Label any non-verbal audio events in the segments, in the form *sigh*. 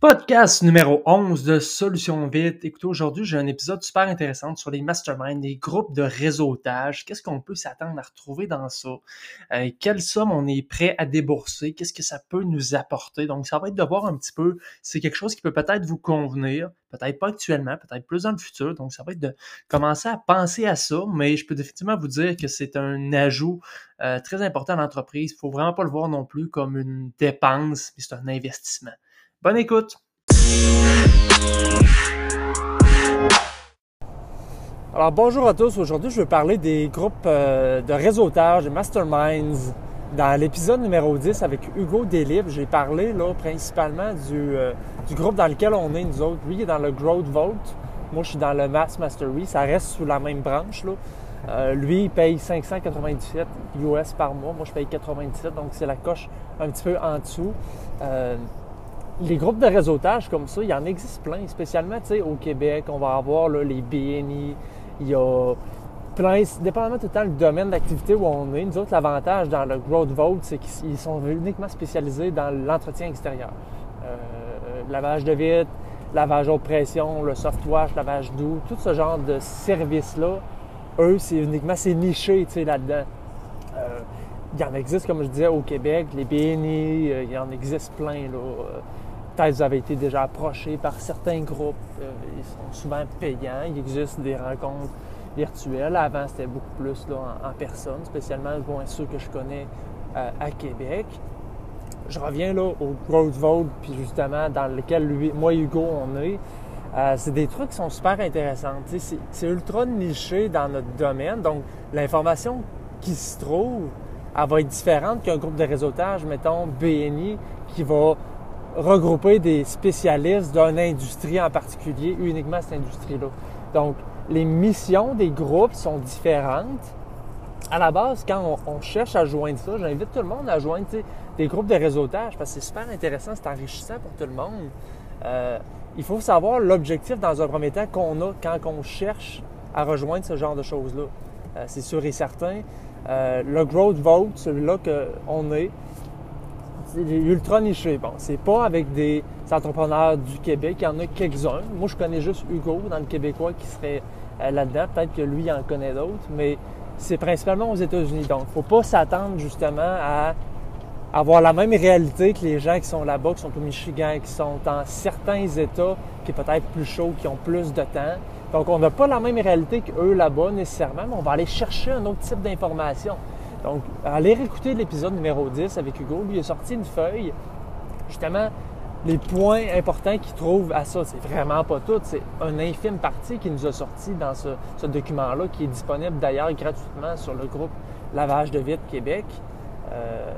Podcast numéro 11 de Solutions Vite. Écoutez, aujourd'hui, j'ai un épisode super intéressant sur les masterminds, les groupes de réseautage. Qu'est-ce qu'on peut s'attendre à retrouver dans ça? Euh, quelle somme on est prêt à débourser? Qu'est-ce que ça peut nous apporter? Donc, ça va être de voir un petit peu, c'est quelque chose qui peut peut-être vous convenir, peut-être pas actuellement, peut-être plus dans le futur. Donc, ça va être de commencer à penser à ça, mais je peux définitivement vous dire que c'est un ajout euh, très important à l'entreprise. Il faut vraiment pas le voir non plus comme une dépense, mais c'est un investissement. Bonne écoute! Alors bonjour à tous, aujourd'hui je vais parler des groupes euh, de réseautage, des masterminds. Dans l'épisode numéro 10 avec Hugo Delib, j'ai parlé là, principalement du, euh, du, groupe dans lequel on est nous autres. Lui il est dans le Growth Vault, moi je suis dans le Mass Mastery, ça reste sous la même branche. Là. Euh, lui, il paye 597 US par mois. Moi, je paye 97, donc c'est la coche un petit peu en dessous les groupes de réseautage comme ça, il y en existe plein, spécialement au Québec. On va avoir les BNI, il y a plein, dépendamment tout le temps du domaine d'activité où on est. Nous autres, l'avantage dans le Growth Vault, c'est qu'ils sont uniquement spécialisés dans l'entretien extérieur. Euh, lavage de vitre, lavage haute pression, le soft wash, lavage doux, tout ce genre de services-là, eux, c'est uniquement, c'est niché là-dedans. Euh, il y en existe, comme je disais, au Québec, les BNI, euh, il y en existe plein. Là peut-être vous avez été déjà approché par certains groupes. Euh, ils sont souvent payants. Il existe des rencontres virtuelles. Avant, c'était beaucoup plus en, personne, spécialement bon, ceux que je connais euh, à Québec. Je reviens là au Growth Vault, puis justement dans lequel moi et Hugo on est. Euh, c'est des trucs qui sont super intéressants. C'est ultra niché dans notre domaine. Donc, l'information qui se trouve, elle va être différente qu'un groupe de réseautage, mettons BNI, qui va regrouper des spécialistes d'une industrie en particulier, uniquement cette industrie-là. Donc, les missions des groupes sont différentes. À la base, quand on, cherche à joindre ça, j'invite tout le monde à joindre des groupes de réseautage parce que c'est super intéressant, c'est enrichissant pour tout le monde. Euh, il faut savoir l'objectif dans un premier temps qu'on a quand on cherche à rejoindre ce genre de choses-là. Euh, c'est sûr et certain. Euh, le Growth Vote, celui-là qu'on est, ultra niché. Bon, c'est pas avec des entrepreneurs du Québec, il y en a quelques-uns. Moi, je connais juste Hugo dans le Québécois qui serait euh, là-dedans. Peut-être que lui, il en connaît d'autres, mais c'est principalement aux États-Unis. Donc, faut pas s'attendre justement à avoir la même réalité que les gens qui sont là-bas, qui sont au Michigan, qui sont dans certains États qui est peut-être plus chaud, qui ont plus de temps. Donc, on n'a pas la même réalité qu'eux là-bas nécessairement, mais on va aller chercher un autre type d'information. Donc, allez réécouter l'épisode numéro 10 avec Hugo. Il a sorti une feuille, justement, les points importants qu'il trouve à ça. C'est vraiment pas tout. C'est un infime partie qui nous a sorti dans ce, document-là, qui est disponible d'ailleurs gratuitement sur le groupe Lavage de Vite Québec. Euh,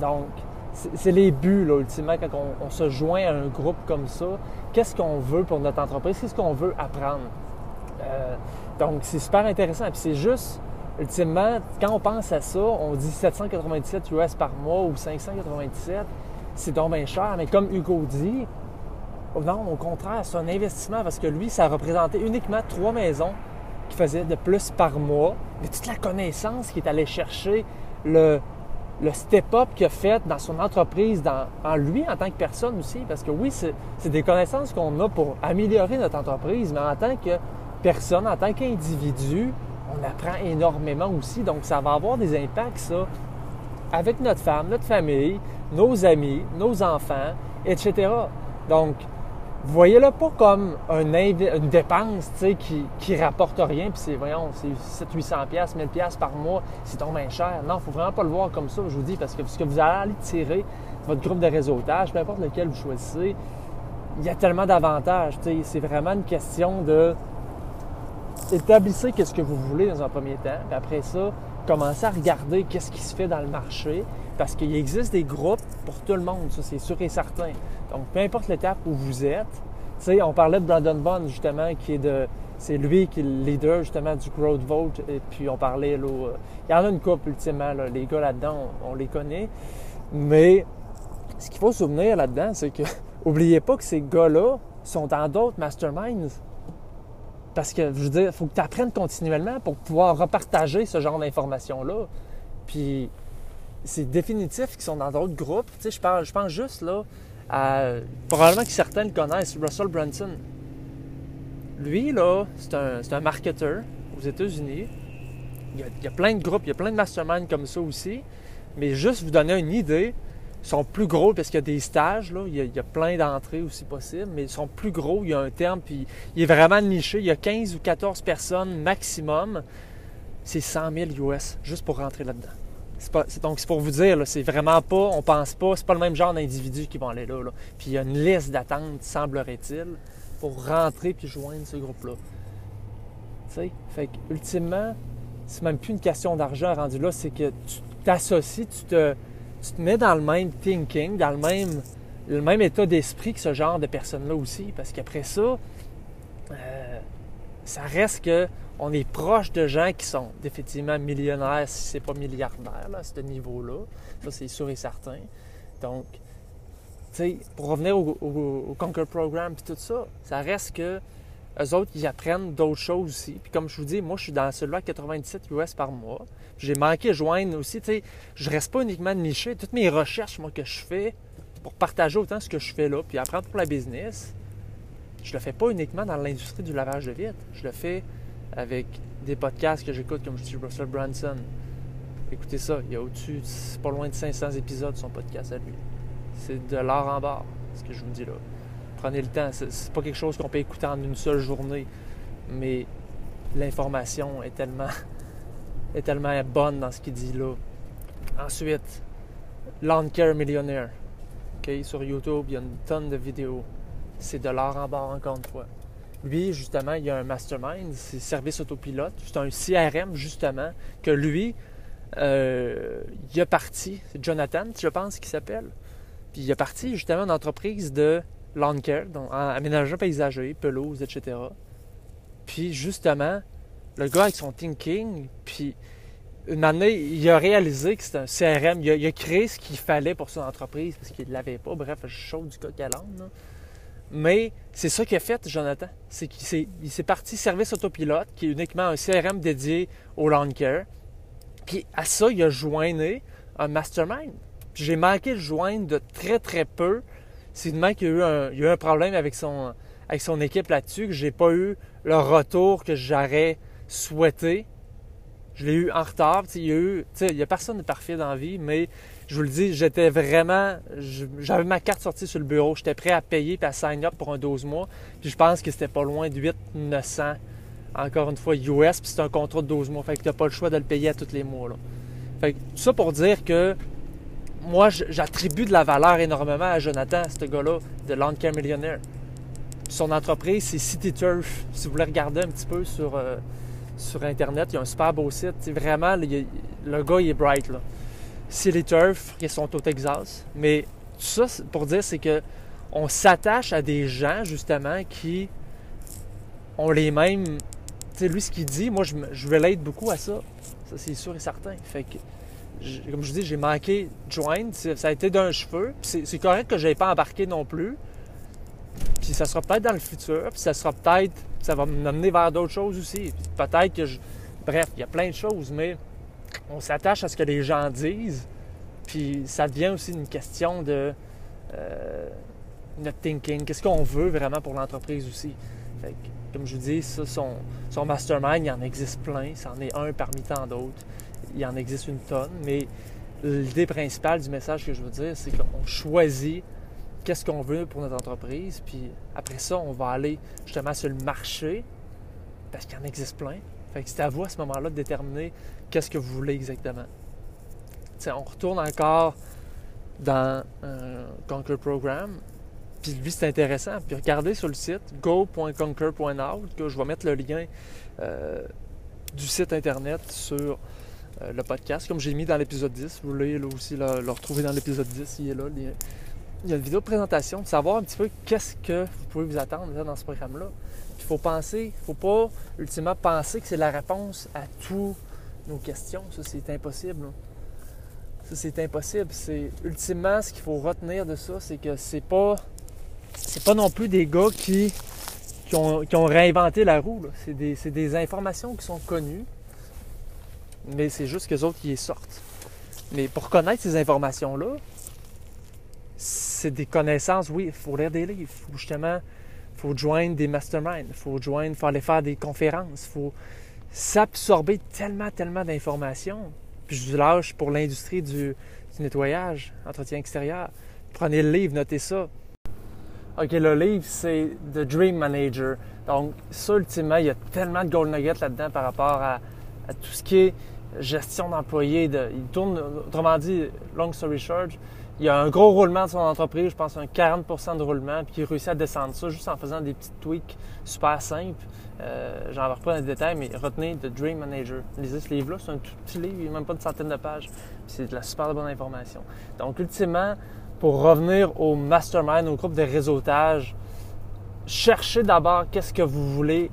donc, c'est les buts, là, ultimement, quand on, se joint à un groupe comme ça. Qu'est-ce qu'on veut pour notre entreprise? Qu'est-ce qu'on veut apprendre? Euh, donc, c'est super intéressant. Puis c'est juste ultimement, quand on pense à ça, on dit 797 US par mois ou 597, c'est donc bien cher. Mais comme Hugo dit, non, au contraire, c'est un investissement parce que lui, ça représentait uniquement trois maisons qui faisaient de plus par mois. Mais toute la connaissance qu'il est allé chercher, le, le step-up qu'il a fait dans son entreprise, dans, en lui en tant que personne aussi. Parce que oui, c'est des connaissances qu'on a pour améliorer notre entreprise, mais en tant que personne, en tant qu'individu, on apprend énormément aussi. Donc, ça va avoir des impacts, ça, avec notre femme, notre famille, nos amis, nos enfants, etc. Donc, voyez-le pas comme une dépense qui, qui rapporte rien, puis c'est, voyons, c'est 700-800$, 1000$ par mois, c'est donc bien cher. Non, il faut vraiment pas le voir comme ça, je vous dis, parce que ce que vous allez tirer votre groupe de réseautage, peu importe lequel vous choisissez, il y a tellement d'avantages. C'est vraiment une question de établissez qu'est-ce que vous voulez dans un premier temps. Puis après ça, commencez à regarder qu'est-ce qui se fait dans le marché. Parce qu'il existe des groupes pour tout le monde, ça c'est sûr et certain. Donc, peu importe l'étape où vous êtes, tu sais, on parlait de Brandon Bond, justement, qui est de. C'est lui qui est le leader, justement, du Growth Vote. Et puis, on parlait, là. il y en a une couple, ultimement, Les gars là-dedans, on, les connaît. Mais, ce qu'il faut se souvenir là-dedans, c'est que, *laughs* oubliez pas que ces gars-là sont dans d'autres masterminds. Parce que, je veux dire, il faut que tu apprennes continuellement pour pouvoir repartager ce genre d'informations-là. Puis, c'est définitif qu'ils sont dans d'autres groupes. Tu sais, je, je pense juste, là, probablement que certains le connaissent, Russell Brunson. Lui, là, c'est un, un, marketeur aux États-Unis. Il, il y, a, plein de groupes, il y a plein de masterminds comme ça aussi. Mais juste vous donner une idée, sont plus gros parce qu'il y a des stages, là. Il, y a, plein d'entrées aussi possibles, mais ils sont plus gros, il y a un terme, puis il est vraiment niché. Il y a 15 ou 14 personnes maximum. C'est 100 000 US juste pour rentrer là-dedans. donc, c'est pour vous dire, c'est vraiment pas, on pense pas, c'est pas le même genre d'individus qui vont aller là, Puis il y a une liste d'attente, semblerait-il, pour rentrer puis joindre ce groupe-là. Tu sais, fait ultimement, c'est même plus une question d'argent rendu là, c'est que tu t'associes, tu te, tu te mets dans le même thinking, dans le même, le même état d'esprit que ce genre de personnes-là aussi. Parce qu'après ça, euh, ça reste que on est proche de gens qui sont effectivement millionnaires, si c'est pas milliardaires, à ce niveau-là. Ça, c'est sûr et certain. Donc, tu sais, pour revenir au, au, Conquer Program et tout ça, ça reste que eux autres, ils apprennent d'autres choses aussi. Puis comme je vous dis, moi, je suis dans celui-là à 97 US par mois. J'ai manqué joindre aussi, tu sais, je reste pas uniquement de nicher. Toutes mes recherches, moi, que je fais pour partager autant ce que je fais là, puis apprendre pour la business, je le fais pas uniquement dans l'industrie du lavage de vitres. Je le fais avec des podcasts que j'écoute, comme je dis Russell Branson. Écoutez ça, il y a au-dessus, pas loin de 500 épisodes son podcast à lui. C'est de l'art en barre, ce que je vous dis là. Prenez le temps, c'est pas quelque chose qu'on peut écouter en une seule journée, mais l'information est tellement *laughs* est tellement bonne dans ce qu'il dit là. Ensuite, Lawn Care Millionaire. sur YouTube, il y a une tonne de vidéos. C'est de l'art en barre, encore une fois. Lui, justement, il y a un mastermind, c'est Service Autopilote. C'est un CRM, justement, que lui, euh, il a parti. C'est Jonathan, je pense, qu'il s'appelle. Puis il a parti, justement, une entreprise de lawn care, donc aménagement paysager, pelouse, etc. Puis, justement, le gars avec son thinking, puis une année, il a réalisé que c'était un CRM. Il a, créé ce qu'il fallait pour son entreprise parce qu'il ne l'avait pas. Bref, je chaud du coq à l'âne. Mais c'est ça qu'il a fait, Jonathan. C'est qu'il s'est, parti service autopilote, qui est uniquement un CRM dédié au lawn care. Puis à ça, il a joigné un mastermind. j'ai manqué le joindre de très très peu. C'est demain qu'il y a eu un, problème avec son, avec son équipe là-dessus, que j'ai pas eu le retour que j'aurais souhaité. Je l'ai eu en retard. Il y a il y a personne de parfait dans la vie, mais je vous le dis, j'étais vraiment, j'avais ma carte sortie sur le bureau, j'étais prêt à payer et à sign up pour un 12 mois. Puis je pense que c'était pas loin de 8 900 encore une fois US, puis c'est un contrat de 12 mois. Fait que tu n'as pas le choix de le payer à tous les mois. Là. Fait que tout ça pour dire que moi, j'attribue de la valeur énormément à Jonathan, ce gars-là, de Landcare Millionaire. Son entreprise, c'est City Turf. Si vous voulez regarder un petit peu sur, euh, sur Internet. Il y a un super beau site. vraiment, le gars, il est bright. Là. C'est les turfs qui sont au Texas. Mais tout ça, pour dire, c'est que on s'attache à des gens, justement, qui ont les mêmes. Tu sais, lui, ce qu'il dit, moi, je, je l'aide beaucoup à ça. Ça, c'est sûr et certain. Fait que, comme je dis, j'ai manqué de. Ça a été d'un cheveu. C'est correct que je n'ai pas embarqué non plus. Puis ça sera peut-être dans le futur. Puis ça sera peut-être ça va m'amener vers d'autres choses aussi. Peut-être que je... Bref, il y a plein de choses, mais on s'attache à ce que les gens disent. Puis ça devient aussi une question de euh, notre thinking. Qu'est-ce qu'on veut vraiment pour l'entreprise aussi? comme je vous dis, ça, son, son mastermind, il en existe plein. C'en est un parmi tant d'autres. Il en existe une tonne. Mais l'idée principale du message que je veux dire, c'est qu'on choisit qu'est-ce qu'on veut pour notre entreprise. Puis après ça, on va aller justement sur le marché parce qu'il en existe plein. Fait que c'est à vous à ce moment-là de déterminer qu'est-ce que vous voulez exactement. on retourne encore dans un Conquer Program. Puis lui, c'est intéressant. Puis regardez sur le site go.conquer.out, que je vais mettre le lien euh, du site internet sur euh, le podcast, comme j'ai mis dans l'épisode 10. Vous voulez aussi le, retrouver dans l'épisode 10, il est là, il y a une vidéo de présentation, de savoir un petit peu qu'est-ce que vous pouvez vous attendre dans ce programme-là. Il faut penser, il ne faut pas ultimement penser que c'est la réponse à toutes nos questions. Ça, c'est impossible. Ça, c'est impossible. C'est ultimement ce qu'il faut retenir de ça, c'est que c'est pas c'est pas non plus des gars qui, ont, réinventé la roue. C'est des, informations qui sont connues, mais c'est juste qu'eux autres qui les sortent. Mais pour connaître ces informations-là, c'est des connaissances, oui, il faut lire des livres, il faut justement, faut joindre des masterminds, il faut joindre, faut aller faire des conférences, il faut s'absorber tellement, tellement d'informations. Puis je lâche pour l'industrie du, du nettoyage, entretien extérieur. Prenez le livre, notez ça. OK, le livre, c'est The Dream Manager. Donc, ça, ultimement, il y a tellement de gold nuggets là-dedans par rapport à, tout ce qui est gestion d'employés. il tourne, autrement dit, long story short, il y a un gros roulement de son entreprise, je pense un 40% de roulement, puis il réussit à descendre ça juste en faisant des petites tweaks super simples. Euh, J'en vais pas dans les détails, mais retenez The Dream Manager. Lisez ce livre-là, c'est un tout petit livre, il n'y a même pas une centaine de pages. C'est de la super bonne information. Donc, ultimement, pour revenir au mastermind, au groupe de réseautage, cherchez d'abord qu'est-ce que vous voulez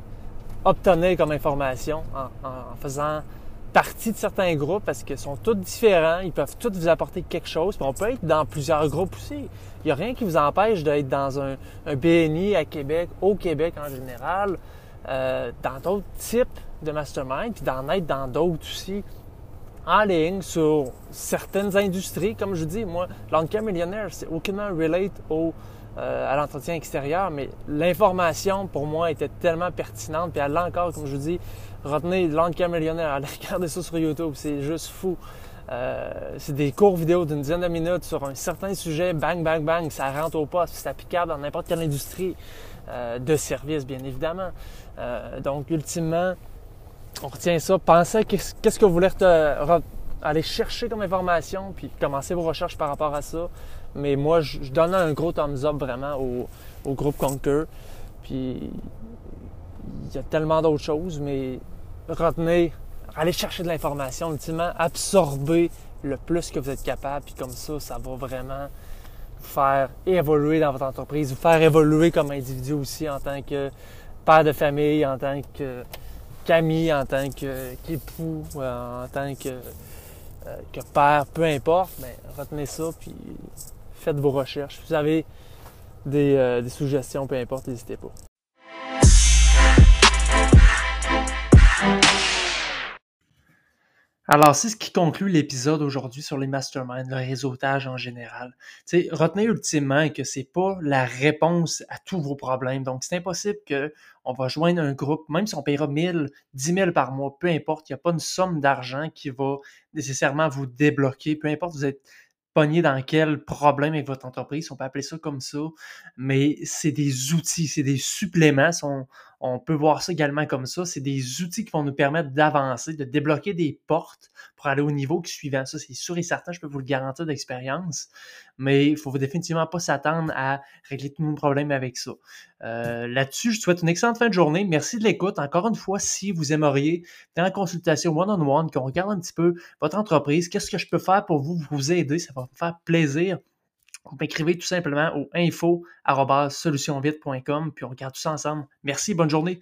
obtenir comme information en, faisant partie de certains groupes parce qu'ils sont tous différents, ils peuvent tous vous apporter quelque chose. Puis on peut être dans plusieurs groupes aussi. Il n'y a rien qui vous empêche d'être dans un, BNI à Québec, au Québec en général, euh, dans d'autres types de mastermind, puis d'en être dans d'autres aussi en ligne sur certaines industries. Comme je vous dis, moi, l'Anka Millionnaire, c'est aucunement relate au, euh, à l'entretien extérieur, mais l'information pour moi était tellement pertinente. Puis l'a encore, comme je vous dis, retenez l'Anka *laughs* Millionnaire, allez regarder ça sur YouTube, c'est juste fou. Euh, c'est des courts vidéos d'une dizaine de minutes sur un certain sujet, bang, bang, bang, ça rentre au poste, c'est applicable dans n'importe quelle industrie euh, de service, bien évidemment. donc, ultimement, on retient ça. Pensez qu'est-ce que vous voulez aller chercher comme information, puis commencez vos recherches par rapport à ça. Mais moi, je, donne un gros thumbs up vraiment au, groupe Conquer. Puis il y a tellement d'autres choses, mais retenez, allez chercher de l'information, ultimement, absorber le plus que vous êtes capable, puis comme ça, ça va vraiment vous faire évoluer dans votre entreprise, vous faire évoluer comme individu aussi en tant que père de famille, en tant que Camille en tant qu'époux, euh, en tant que, euh, que, père, peu importe, mais retenez ça, puis faites vos recherches. Si vous avez des, euh, des suggestions, peu importe, n'hésitez pas. Alors, c'est ce qui conclut l'épisode aujourd'hui sur les masterminds, le réseautage en général. sais, retenez ultimement que c'est pas la réponse à tous vos problèmes. Donc, c'est impossible qu'on va joindre un groupe, même si on paiera 1000, 10 000 par mois, peu importe, il n'y a pas une somme d'argent qui va nécessairement vous débloquer, peu importe vous êtes pogné dans quel problème avec votre entreprise, on peut appeler ça comme ça, mais c'est des outils, c'est des suppléments, peut voir ça également comme ça. C'est des outils qui vont nous permettre d'avancer, de débloquer des portes pour aller au niveau suivant. Ça, c'est sûr et certain, je peux vous le garantir d'expérience. Mais il ne faut définitivement pas s'attendre à régler tous nos problèmes avec ça. Euh, là-dessus, je vous souhaite une excellente fin de journée. Merci de l'écoute. Encore une fois, si vous aimeriez, dans la consultation one-on-one, qu'on regarde un petit peu votre entreprise, qu'est-ce que je peux faire pour vous, vous aider, ça va me faire plaisir vous m'écrivez tout simplement au info.solutionvite.com puis on regarde tout ça ensemble. Merci, bonne journée.